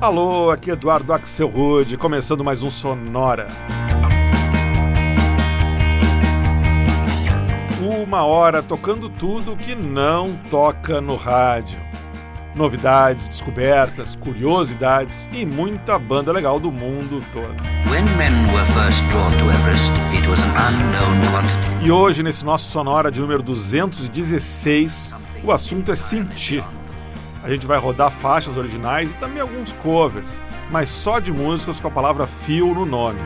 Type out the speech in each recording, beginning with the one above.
Alô, aqui Eduardo Axel Rude, começando mais um Sonora. Uma hora tocando tudo que não toca no rádio. Novidades, descobertas, curiosidades e muita banda legal do mundo todo. E hoje, nesse nosso Sonora de número 216, o assunto é sentir. A gente vai rodar faixas originais e também alguns covers, mas só de músicas com a palavra feel no nome.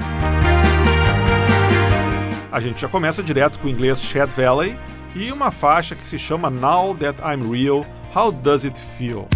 A gente já começa direto com o inglês Shed Valley e uma faixa que se chama Now That I'm Real, How Does It Feel?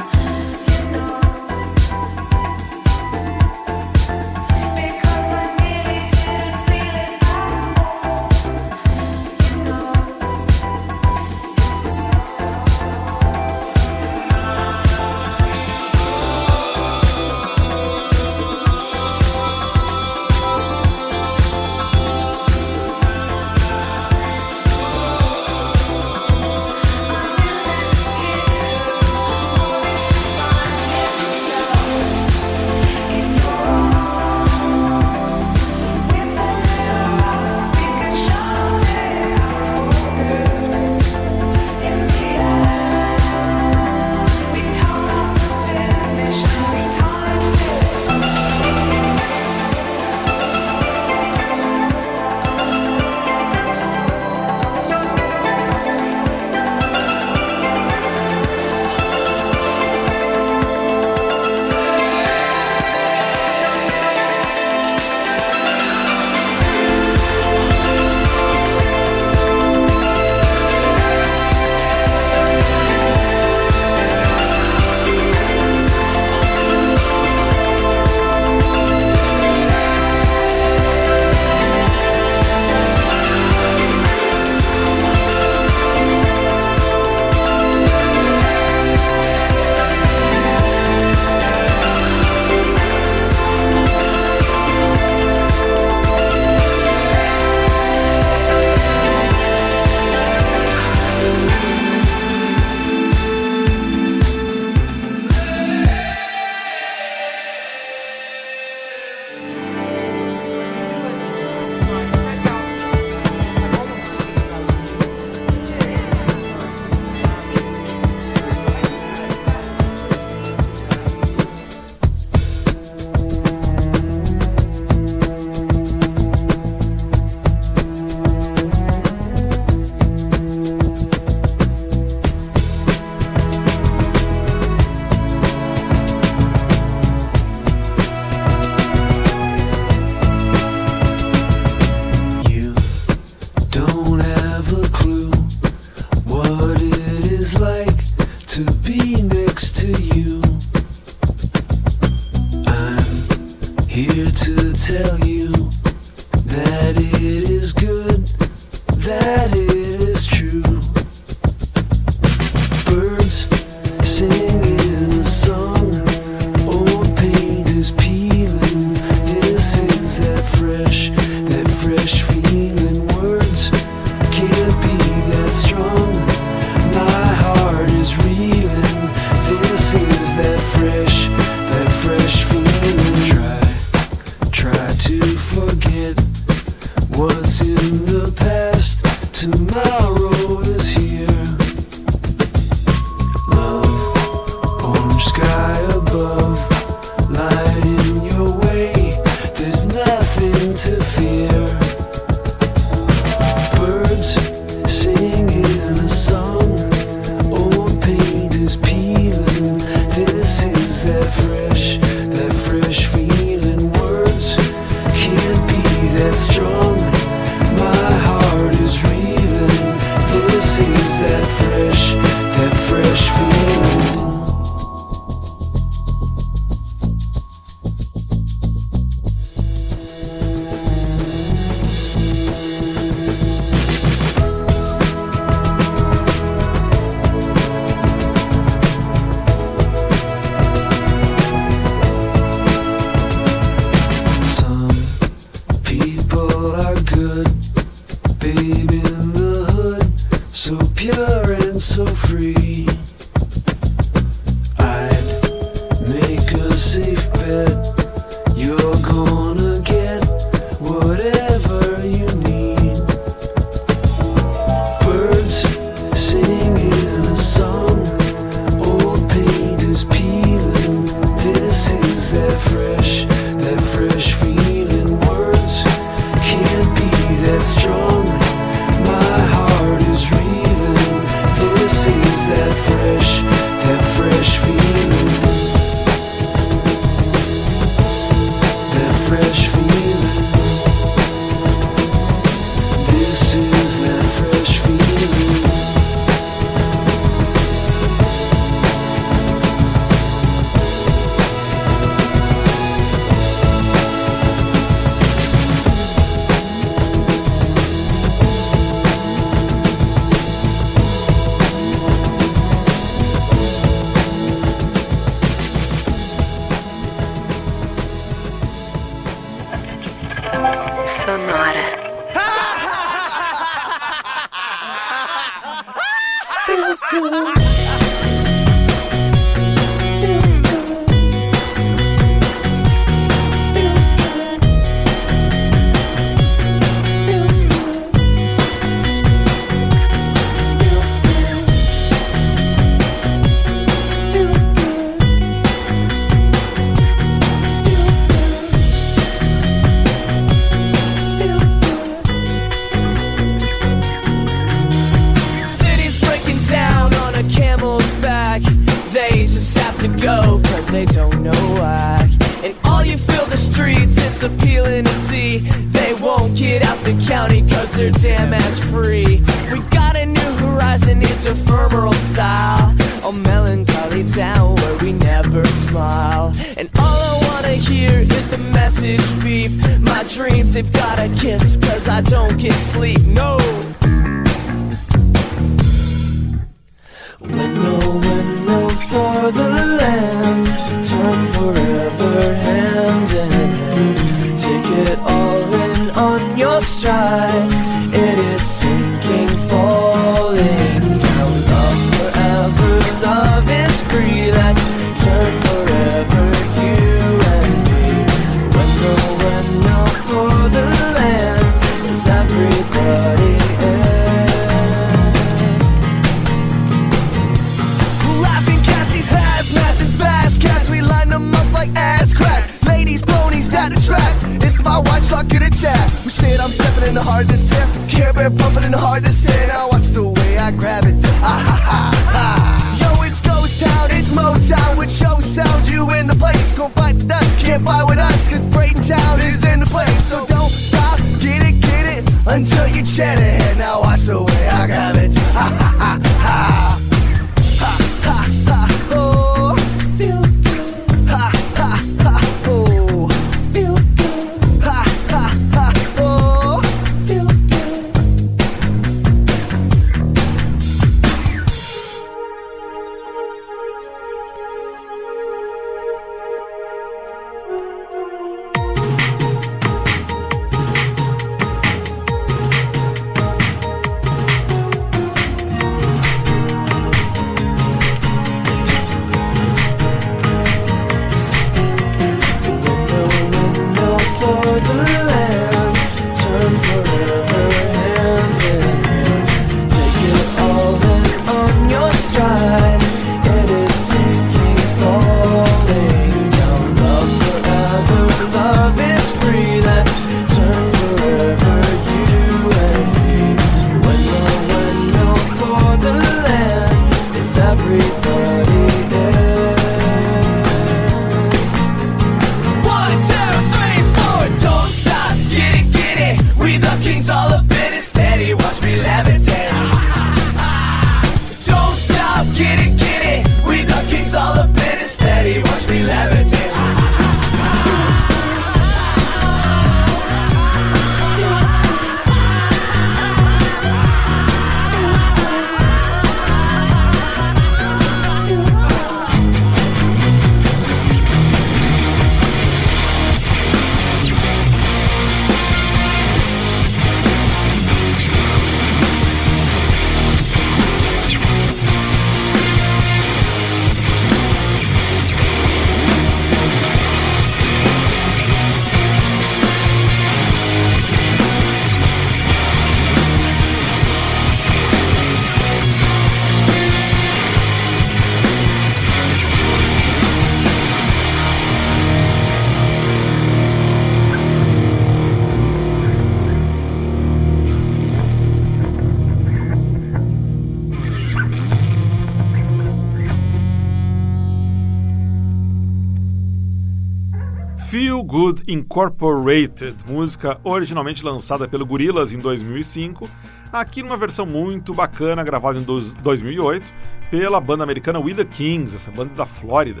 Incorporated, música originalmente lançada pelo Gorillaz em 2005, aqui numa versão muito bacana gravada em 2008 pela banda americana We The Kings, essa banda da Flórida.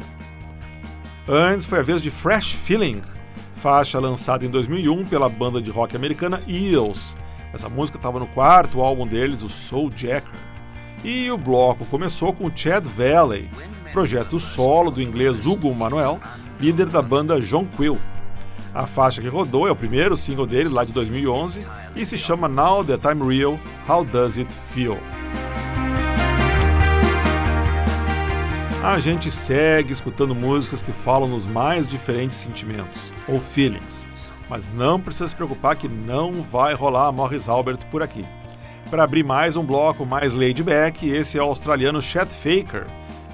Antes foi a vez de Fresh Feeling, faixa lançada em 2001 pela banda de rock americana Eels. Essa música estava no quarto álbum deles, o Soul Jacker. E o bloco começou com Chad Valley, projeto solo do inglês Hugo Manuel, líder da banda John Quill. A faixa que rodou é o primeiro single dele, lá de 2011, e se chama Now That I'm Real, How Does It Feel? A gente segue escutando músicas que falam nos mais diferentes sentimentos, ou feelings, mas não precisa se preocupar que não vai rolar Morris Albert por aqui. Para abrir mais um bloco mais laid back, esse é o australiano Chet Faker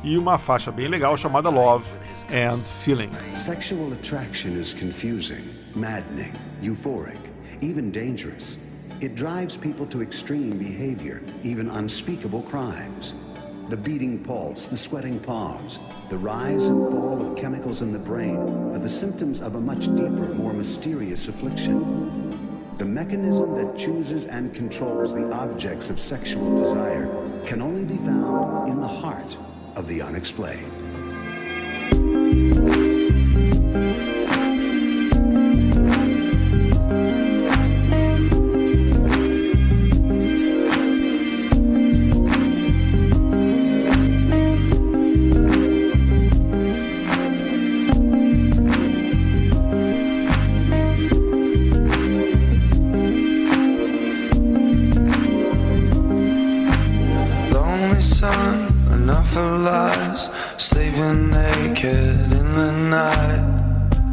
e uma faixa bem legal chamada Love and Feeling. Sexual attraction is confusing, maddening, euphoric, even dangerous. It drives people to extreme behavior, even unspeakable crimes. The beating pulse, the sweating palms, the rise and fall of chemicals in the brain are the symptoms of a much deeper, more mysterious affliction. The mechanism that chooses and controls the objects of sexual desire can only be found in the heart of the unexplained. Música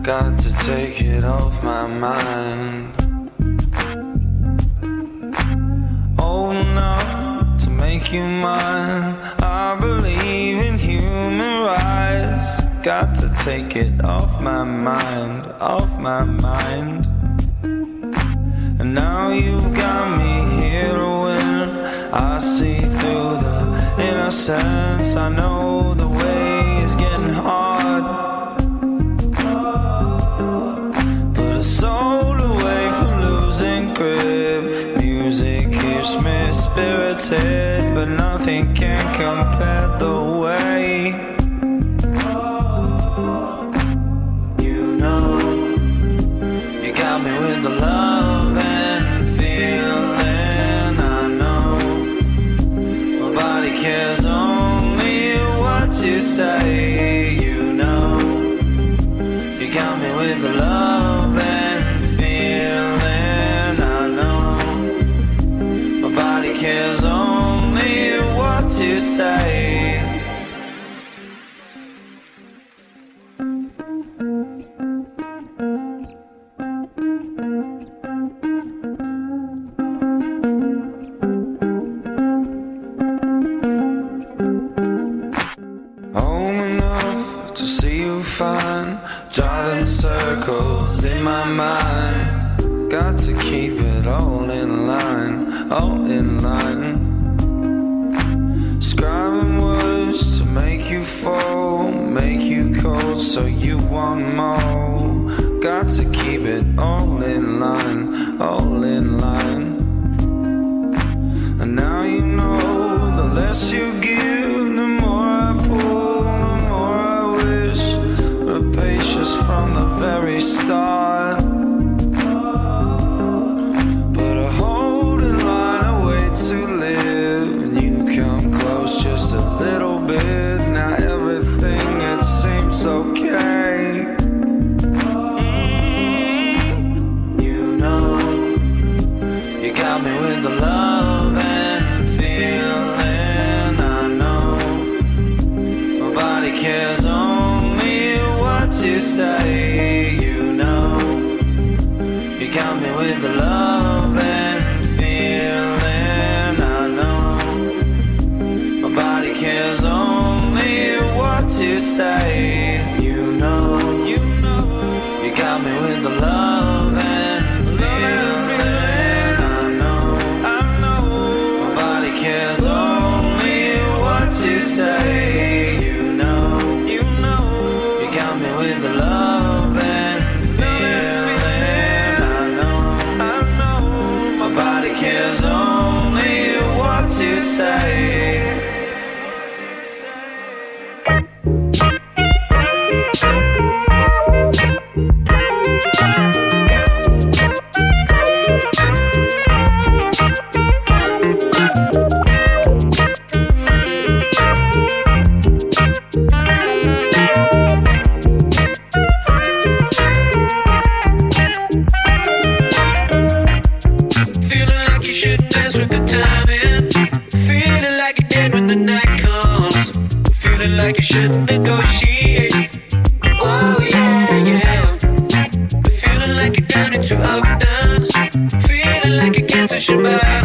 Got to take it off my mind. Oh, Old enough to make you mine. I believe in human rights. Got to take it off my mind, off my mind. And now you've got me here to win. I see through the innocence. I know the me spirited, but nothing can compare the way. You know, you got me with the love. say. Home enough to see you fine, driving circles in my mind. Got to keep it all in line, all in line. you make you cold, so you want more. Got to keep it all in line, all in line. And now you know the less you give, the more I pull, the more I wish. Rapacious from the very start. Like you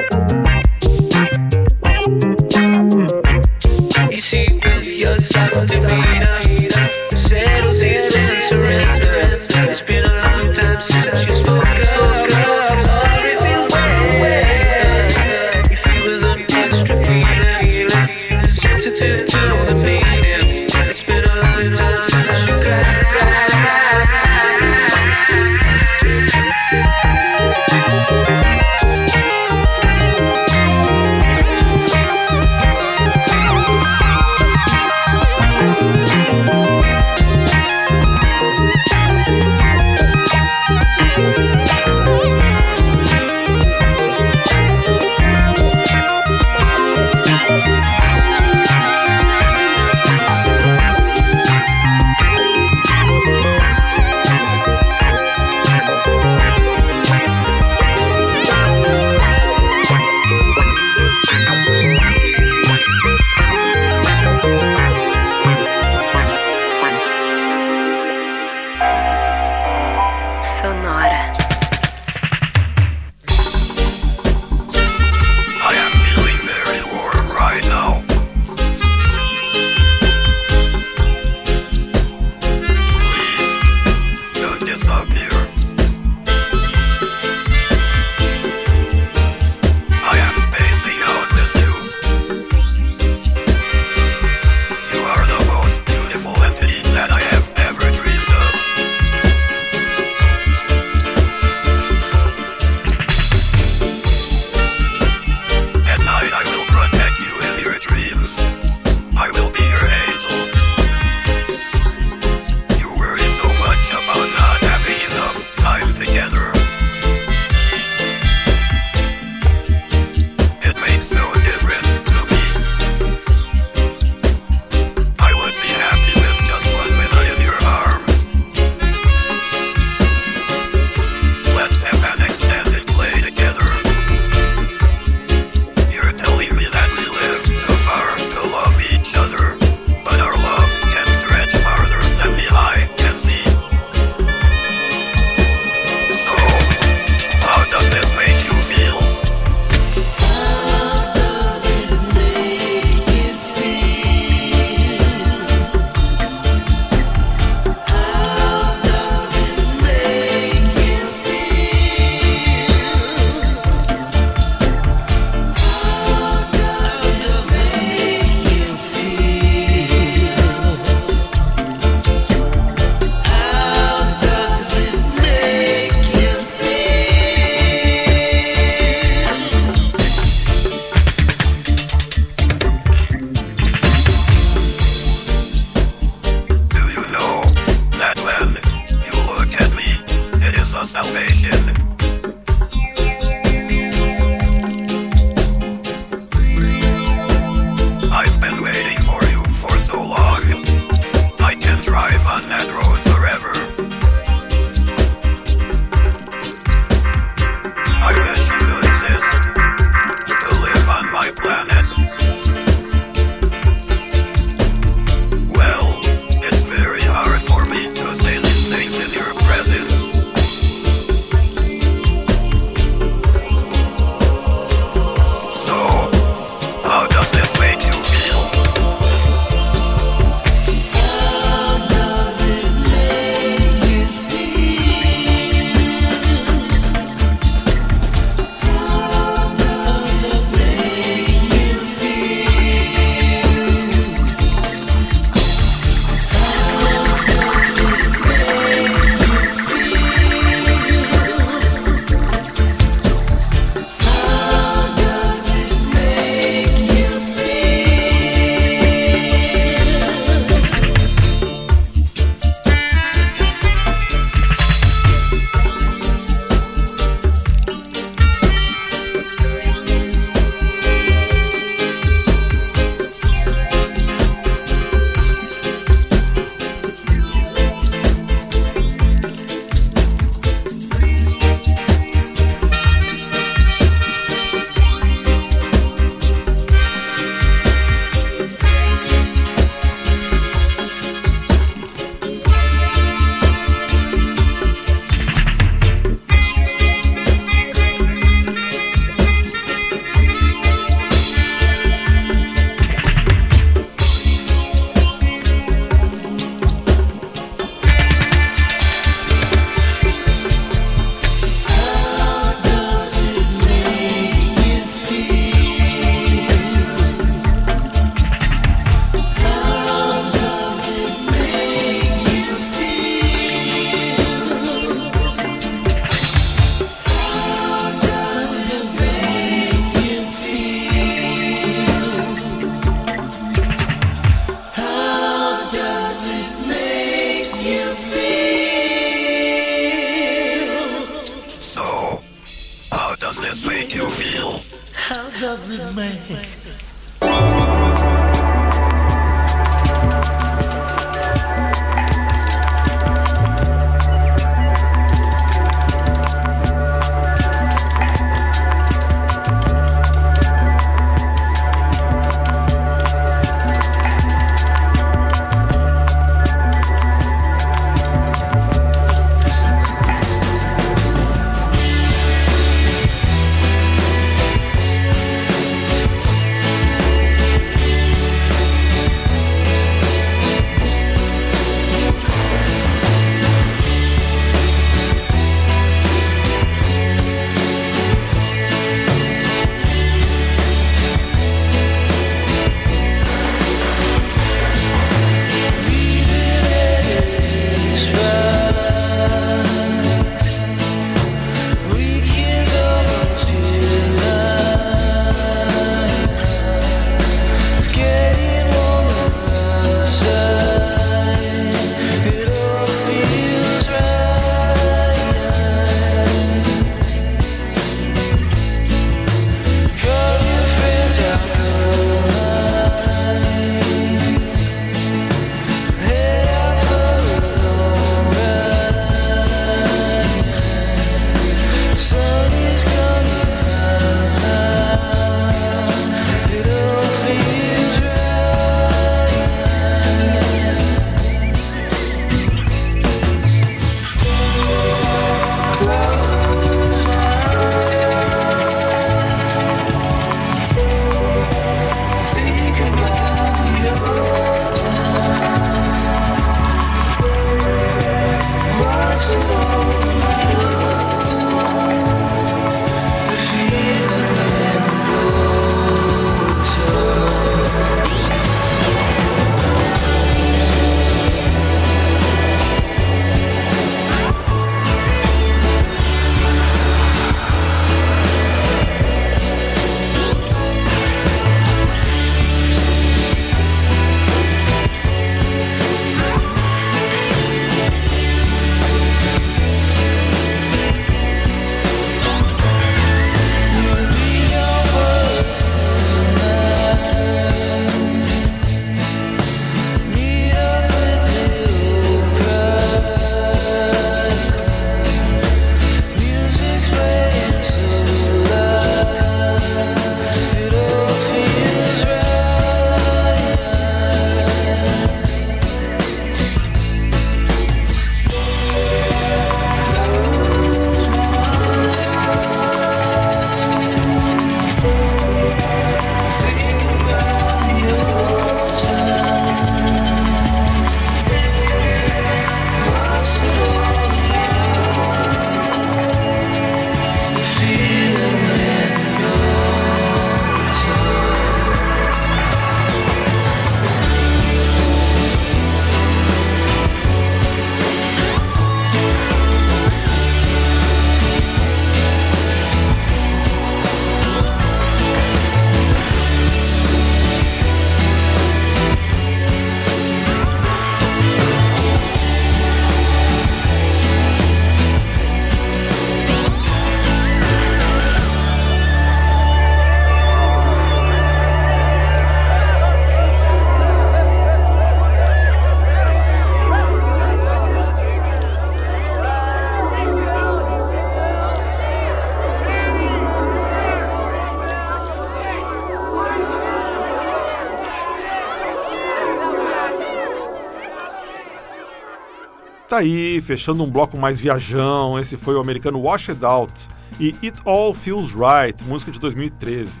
Tá aí, fechando um bloco mais viajão, esse foi o americano Washed Out e It All Feels Right, música de 2013.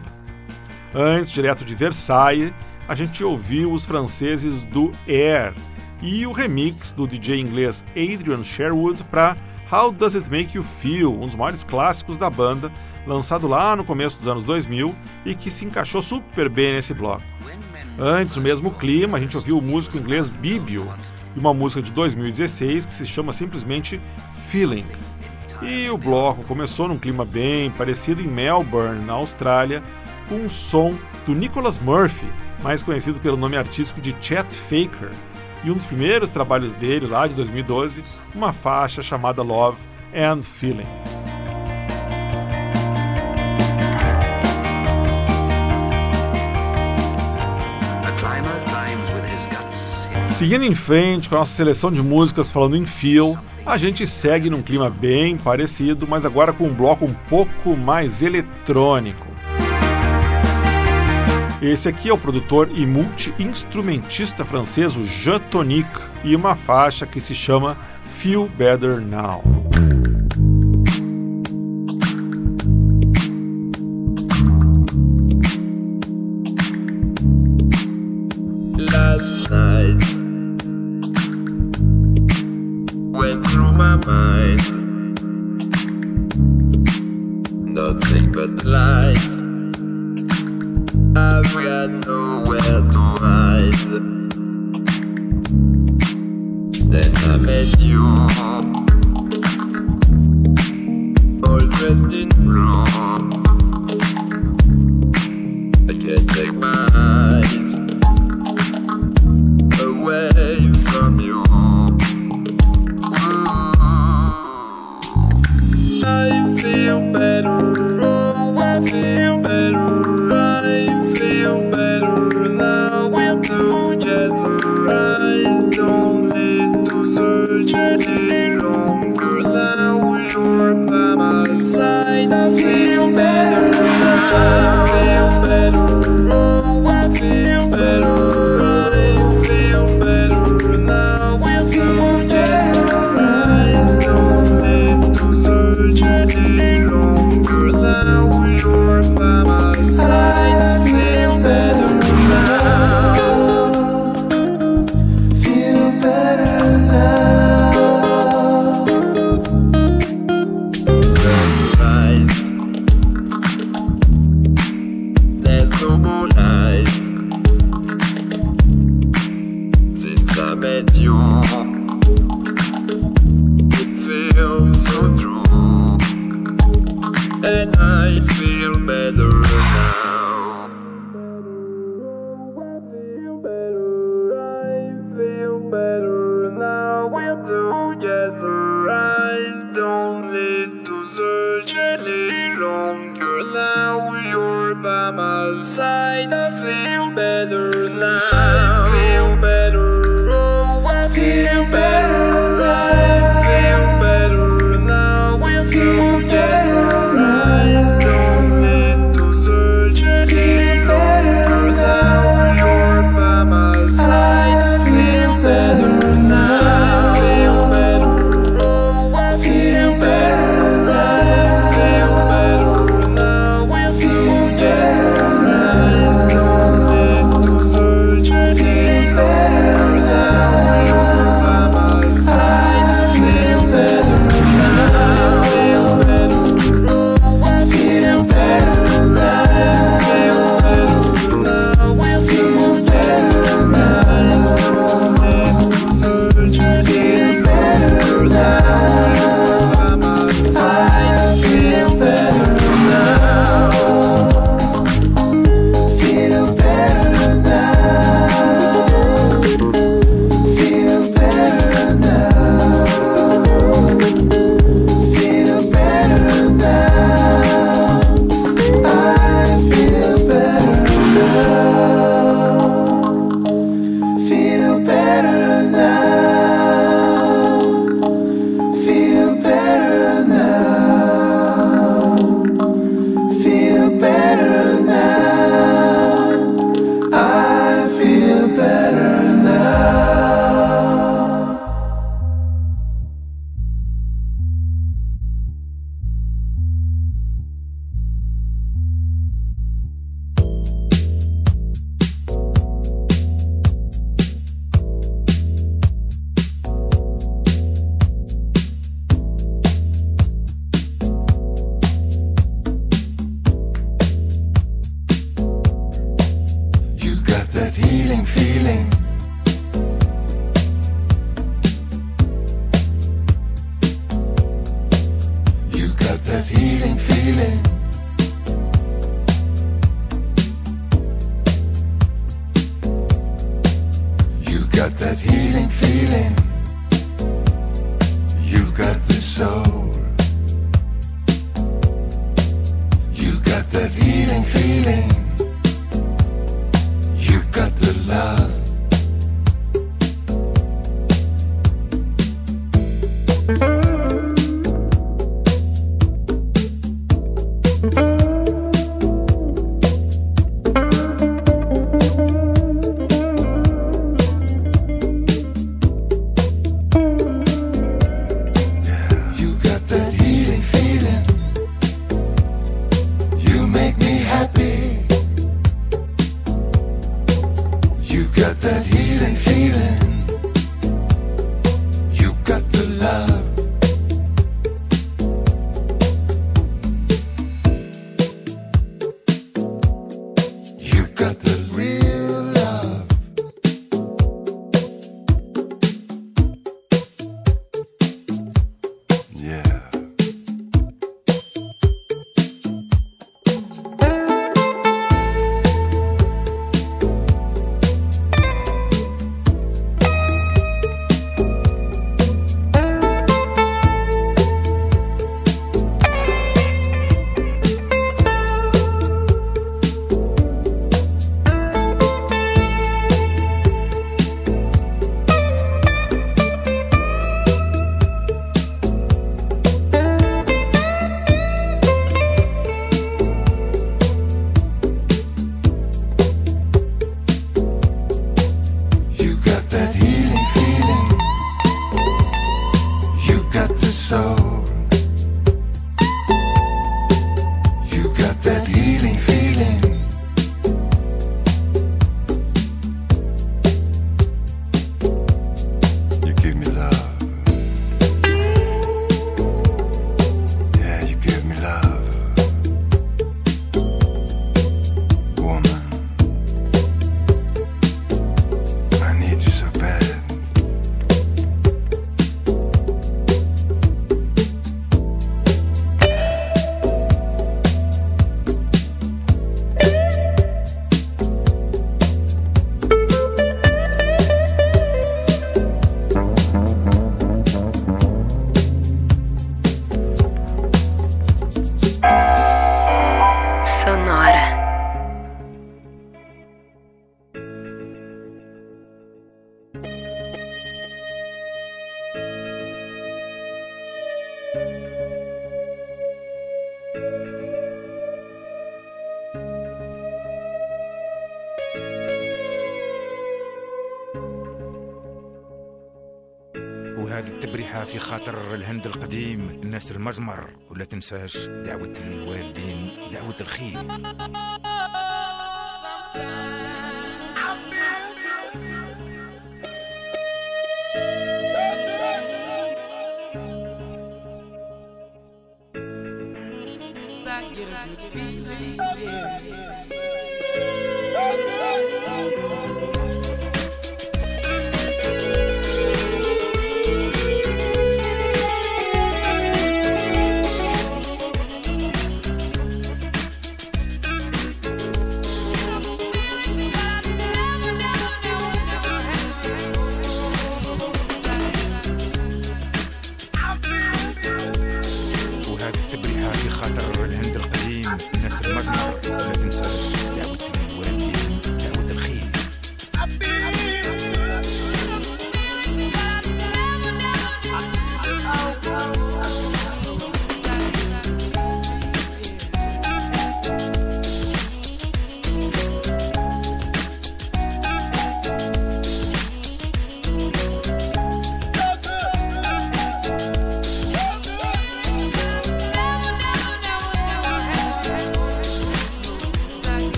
Antes, direto de Versailles, a gente ouviu os franceses do Air e o remix do DJ inglês Adrian Sherwood para How Does It Make You Feel, um dos maiores clássicos da banda, lançado lá no começo dos anos 2000 e que se encaixou super bem nesse bloco. Antes, no mesmo clima, a gente ouviu o músico inglês Bibio e uma música de 2016 que se chama simplesmente Feeling. E o bloco começou num clima bem parecido em Melbourne, na Austrália, com um som do Nicholas Murphy, mais conhecido pelo nome artístico de Chet Faker, e um dos primeiros trabalhos dele, lá de 2012, uma faixa chamada Love and Feeling. É. Seguindo em frente com a nossa seleção de músicas falando em feel, a gente segue num clima bem parecido, mas agora com um bloco um pouco mais eletrônico. Esse aqui é o produtor e multi-instrumentista francês Jetonic e uma faixa que se chama Feel Better Now. got that heat. في خاطر الهند القديم الناس المزمر ولا تنساش دعوة الوالدين دعوة الخير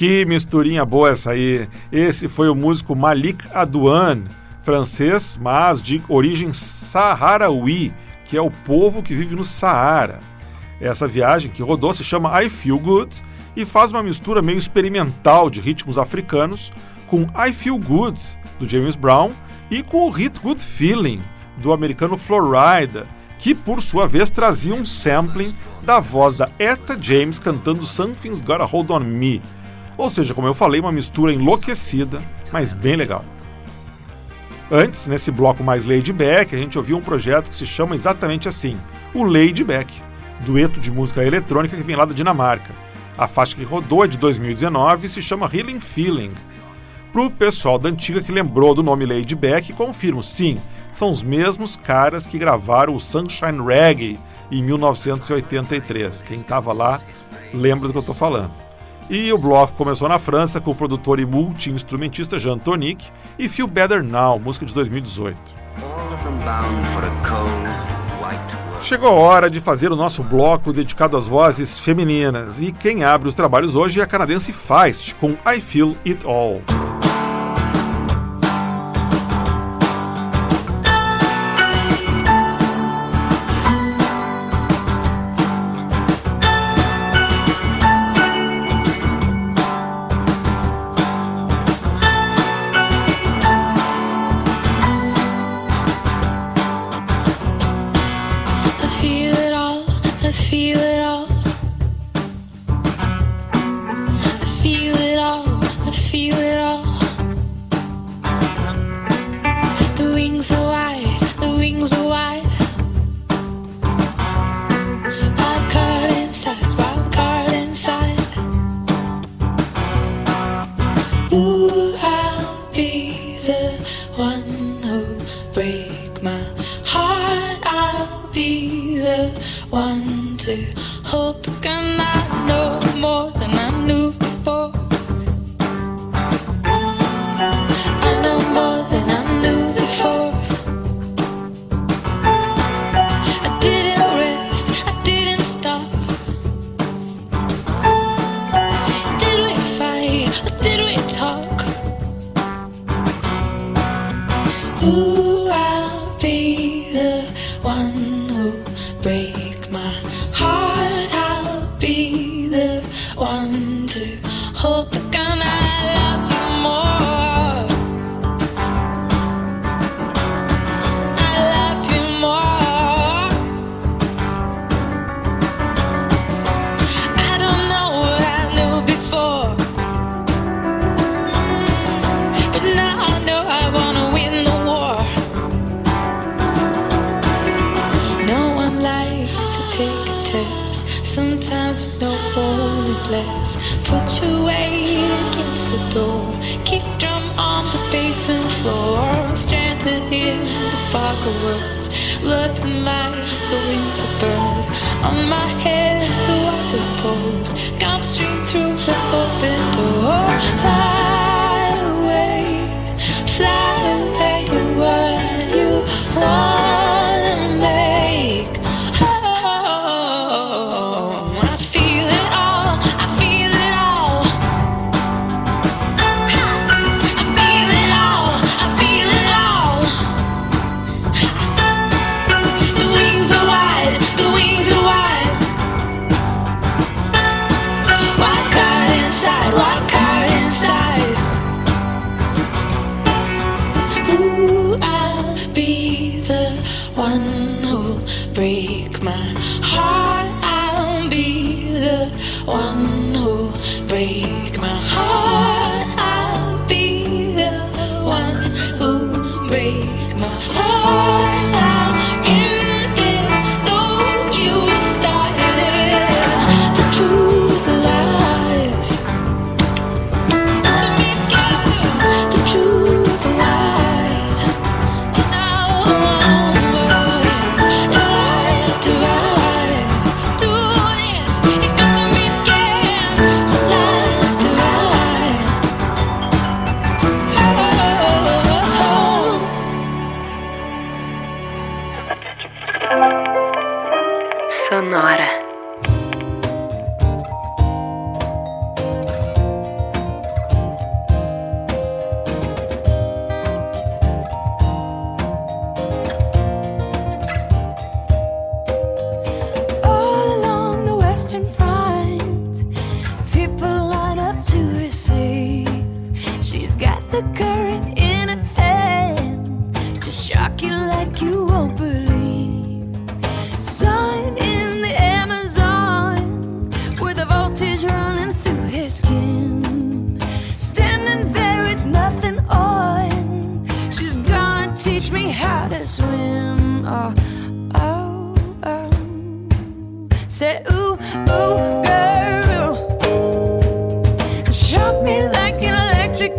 Que misturinha boa essa aí. Esse foi o músico Malik Adouane, francês, mas de origem saharaui, que é o povo que vive no Saara. Essa viagem que rodou se chama I Feel Good e faz uma mistura meio experimental de ritmos africanos com I Feel Good, do James Brown, e com o hit Good Feeling, do americano Florida, que por sua vez trazia um sampling da voz da Etta James cantando Something's Gotta Hold On Me. Ou seja, como eu falei, uma mistura enlouquecida, mas bem legal. Antes, nesse bloco mais laid back, a gente ouviu um projeto que se chama exatamente assim, o Laid Back, dueto de música eletrônica que vem lá da Dinamarca. A faixa que rodou é de 2019 e se chama Healing Feeling. Pro pessoal da antiga que lembrou do nome Lady Beck, confirmo, sim, são os mesmos caras que gravaram o Sunshine Reggae em 1983. Quem estava lá lembra do que eu estou falando. E o bloco começou na França com o produtor e multi-instrumentista Jean Tonic e Feel Better Now, música de 2018. Chegou a hora de fazer o nosso bloco dedicado às vozes femininas e quem abre os trabalhos hoje é a canadense Feist com I Feel It All. One who'll break my heart. I'll be the one to the gun. I know Say, ooh, ooh, girl. Shock me like an electric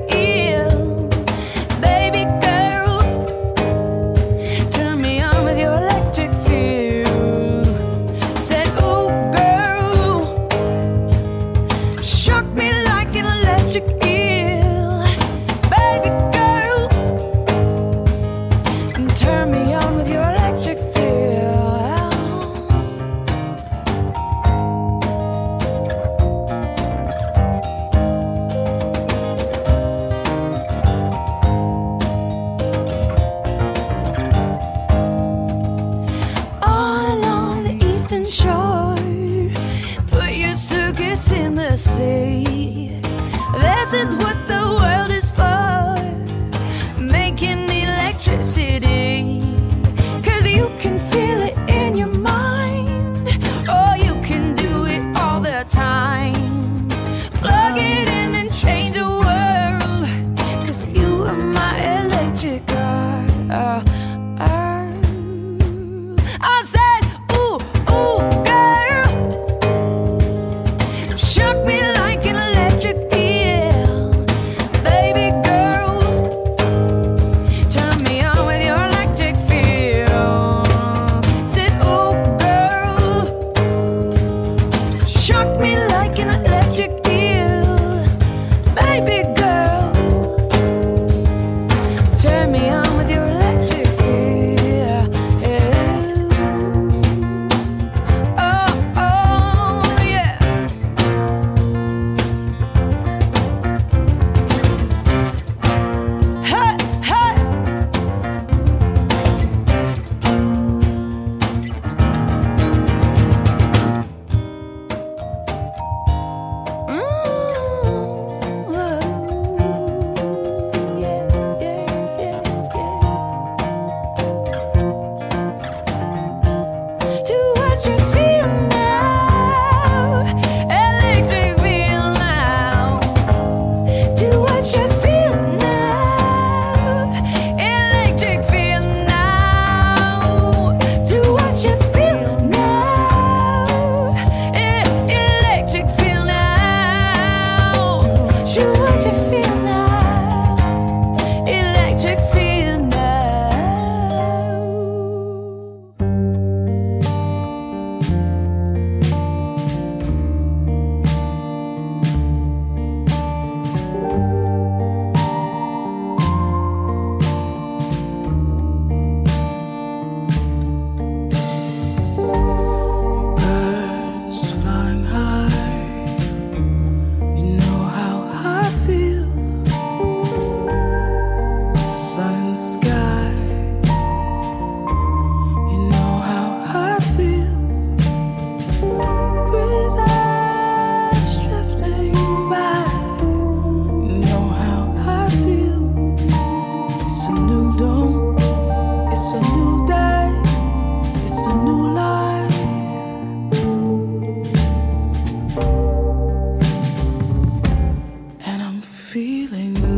Feelings.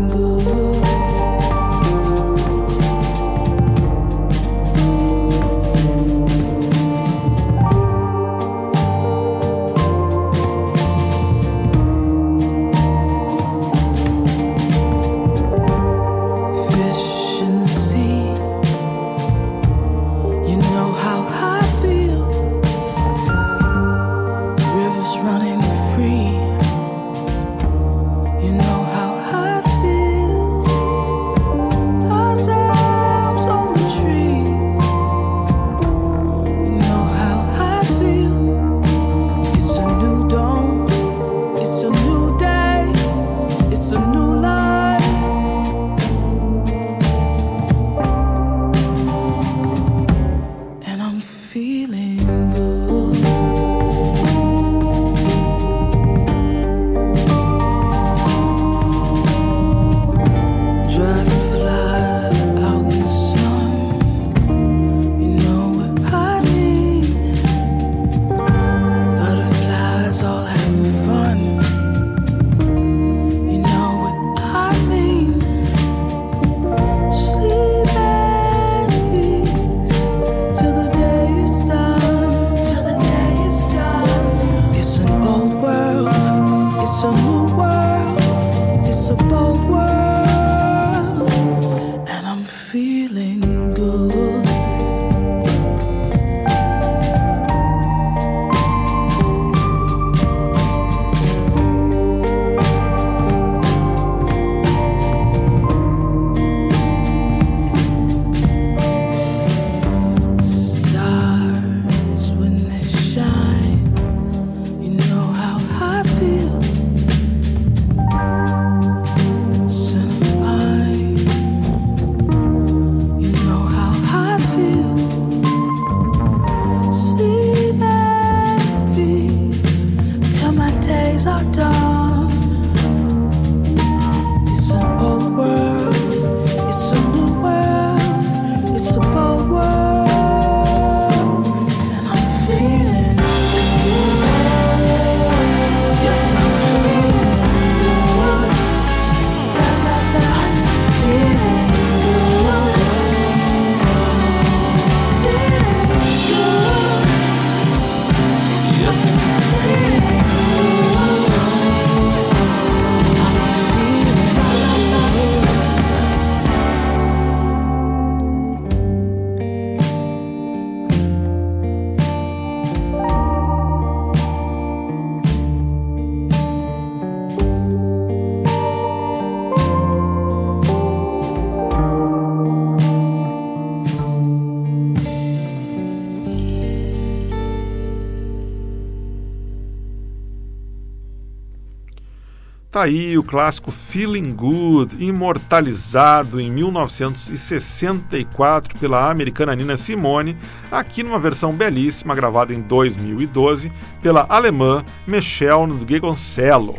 Tá aí o clássico Feeling Good, imortalizado em 1964 pela americana Nina Simone, aqui numa versão belíssima gravada em 2012 pela alemã Michelle Ngegoncello,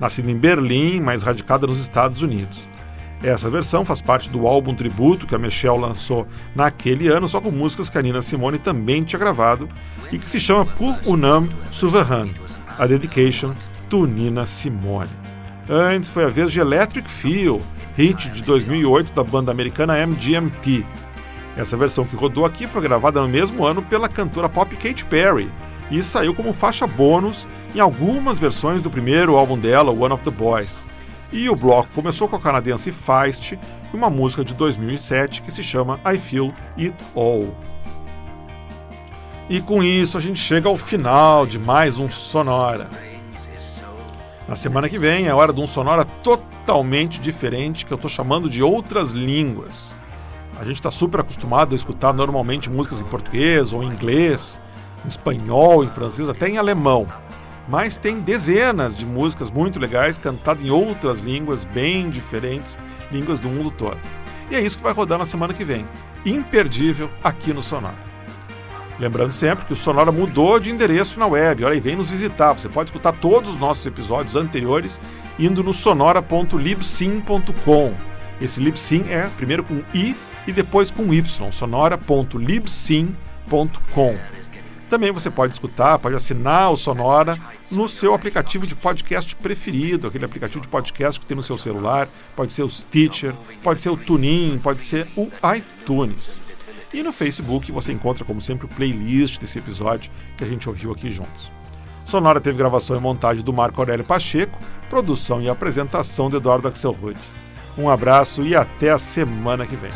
nascida em Berlim, mas radicada nos Estados Unidos. Essa versão faz parte do álbum tributo que a Michelle lançou naquele ano, só com músicas que a Nina Simone também tinha gravado e que se chama Pour un homme souverain, a dedication to Nina Simone. Antes foi a vez de Electric Feel, hit de 2008 da banda americana MGMT. Essa versão que rodou aqui foi gravada no mesmo ano pela cantora pop Katy Perry e saiu como faixa bônus em algumas versões do primeiro álbum dela, One of the Boys. E o bloco começou com a canadense Feist e uma música de 2007 que se chama I Feel It All. E com isso a gente chega ao final de mais um Sonora. Na semana que vem é hora de um sonora totalmente diferente que eu estou chamando de outras línguas. A gente está super acostumado a escutar normalmente músicas em português ou em inglês, em espanhol, em francês, até em alemão. Mas tem dezenas de músicas muito legais cantadas em outras línguas bem diferentes, línguas do mundo todo. E é isso que vai rodar na semana que vem. Imperdível aqui no Sonora. Lembrando sempre que o Sonora mudou de endereço na web. Olha aí, vem nos visitar. Você pode escutar todos os nossos episódios anteriores indo no sonora.libsim.com. Esse Libsim é primeiro com I e depois com Y. sonora.libsim.com. Também você pode escutar, pode assinar o Sonora no seu aplicativo de podcast preferido, aquele aplicativo de podcast que tem no seu celular, pode ser o Stitcher, pode ser o TuneIn, pode ser o iTunes. E no Facebook você encontra, como sempre, o playlist desse episódio que a gente ouviu aqui juntos. Sonora teve gravação e montagem do Marco Aurélio Pacheco, produção e apresentação de Eduardo Axelrod. Um abraço e até a semana que vem.